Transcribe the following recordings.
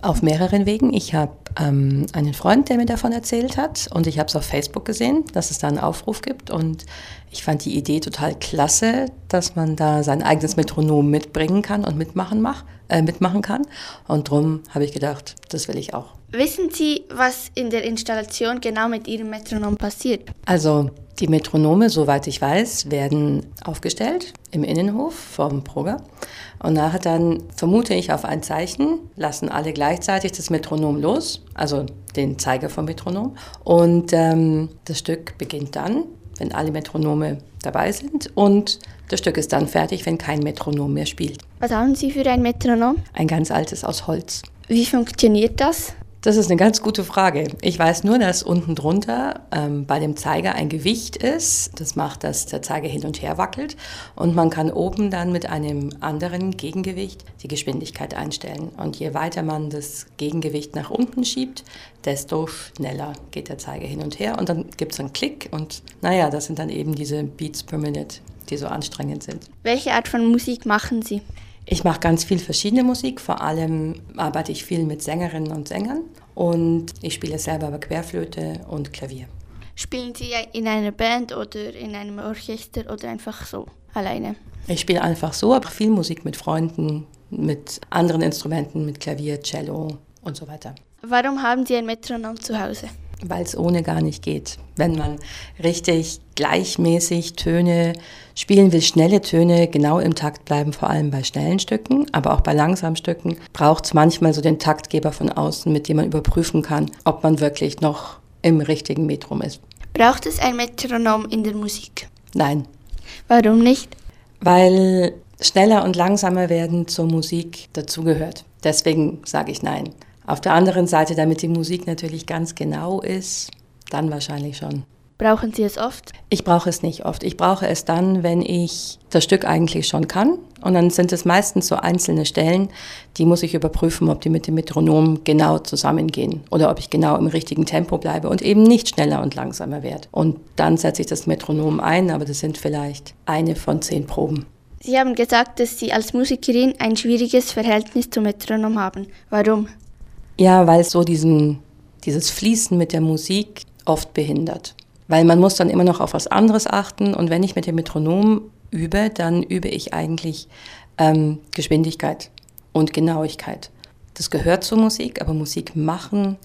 Auf mehreren Wegen. Ich habe ähm, einen Freund, der mir davon erzählt hat und ich habe es auf Facebook gesehen, dass es da einen Aufruf gibt und ich fand die Idee total klasse, dass man da sein eigenes Metronom mitbringen kann und mitmachen, mach, äh, mitmachen kann und darum habe ich gedacht, das will ich auch. Wissen Sie, was in der Installation genau mit Ihrem Metronom passiert? Also die Metronome, soweit ich weiß, werden aufgestellt im Innenhof vom Proger. Und nachher dann, vermute ich, auf ein Zeichen lassen alle gleichzeitig das Metronom los, also den Zeiger vom Metronom. Und ähm, das Stück beginnt dann, wenn alle Metronome dabei sind. Und das Stück ist dann fertig, wenn kein Metronom mehr spielt. Was haben Sie für ein Metronom? Ein ganz altes aus Holz. Wie funktioniert das? Das ist eine ganz gute Frage. Ich weiß nur, dass unten drunter ähm, bei dem Zeiger ein Gewicht ist. Das macht, dass der Zeiger hin und her wackelt. Und man kann oben dann mit einem anderen Gegengewicht die Geschwindigkeit einstellen. Und je weiter man das Gegengewicht nach unten schiebt, desto schneller geht der Zeiger hin und her. Und dann gibt es einen Klick. Und naja, das sind dann eben diese Beats per Minute, die so anstrengend sind. Welche Art von Musik machen Sie? Ich mache ganz viel verschiedene Musik. Vor allem arbeite ich viel mit Sängerinnen und Sängern. Und ich spiele selber aber Querflöte und Klavier. Spielen Sie in einer Band oder in einem Orchester oder einfach so alleine? Ich spiele einfach so, aber viel Musik mit Freunden, mit anderen Instrumenten, mit Klavier, Cello und so weiter. Warum haben Sie ein Metronom zu Hause? Weil es ohne gar nicht geht. Wenn man richtig gleichmäßig Töne spielen will, schnelle Töne genau im Takt bleiben, vor allem bei schnellen Stücken, aber auch bei langsamen Stücken, braucht es manchmal so den Taktgeber von außen, mit dem man überprüfen kann, ob man wirklich noch im richtigen Metrum ist. Braucht es ein Metronom in der Musik? Nein. Warum nicht? Weil schneller und langsamer werden zur Musik dazugehört. Deswegen sage ich nein. Auf der anderen Seite, damit die Musik natürlich ganz genau ist, dann wahrscheinlich schon. Brauchen Sie es oft? Ich brauche es nicht oft. Ich brauche es dann, wenn ich das Stück eigentlich schon kann. Und dann sind es meistens so einzelne Stellen, die muss ich überprüfen, ob die mit dem Metronom genau zusammengehen oder ob ich genau im richtigen Tempo bleibe und eben nicht schneller und langsamer werde. Und dann setze ich das Metronom ein, aber das sind vielleicht eine von zehn Proben. Sie haben gesagt, dass Sie als Musikerin ein schwieriges Verhältnis zum Metronom haben. Warum? Ja, weil es so diesen, dieses Fließen mit der Musik oft behindert. Weil man muss dann immer noch auf was anderes achten und wenn ich mit dem Metronom übe, dann übe ich eigentlich ähm, Geschwindigkeit und Genauigkeit. Das gehört zur Musik, aber Musik machen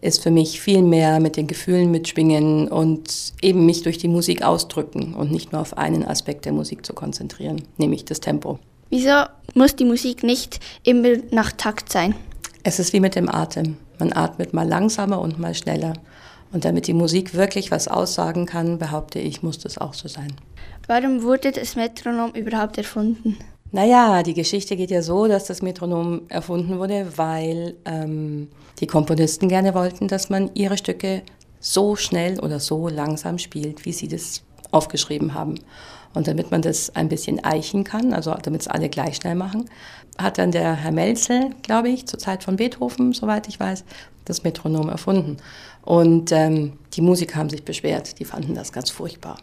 ist für mich viel mehr mit den Gefühlen mitschwingen und eben mich durch die Musik ausdrücken und nicht nur auf einen Aspekt der Musik zu konzentrieren, nämlich das Tempo. Wieso muss die Musik nicht immer nach Takt sein? Es ist wie mit dem Atem. Man atmet mal langsamer und mal schneller. Und damit die Musik wirklich was aussagen kann, behaupte ich, muss das auch so sein. Warum wurde das Metronom überhaupt erfunden? Naja, die Geschichte geht ja so, dass das Metronom erfunden wurde, weil ähm, die Komponisten gerne wollten, dass man ihre Stücke so schnell oder so langsam spielt, wie sie das aufgeschrieben haben. Und damit man das ein bisschen eichen kann, also damit es alle gleich schnell machen, hat dann der Herr Melzel, glaube ich, zur Zeit von Beethoven, soweit ich weiß, das Metronom erfunden. Und ähm, die Musiker haben sich beschwert, die fanden das ganz furchtbar.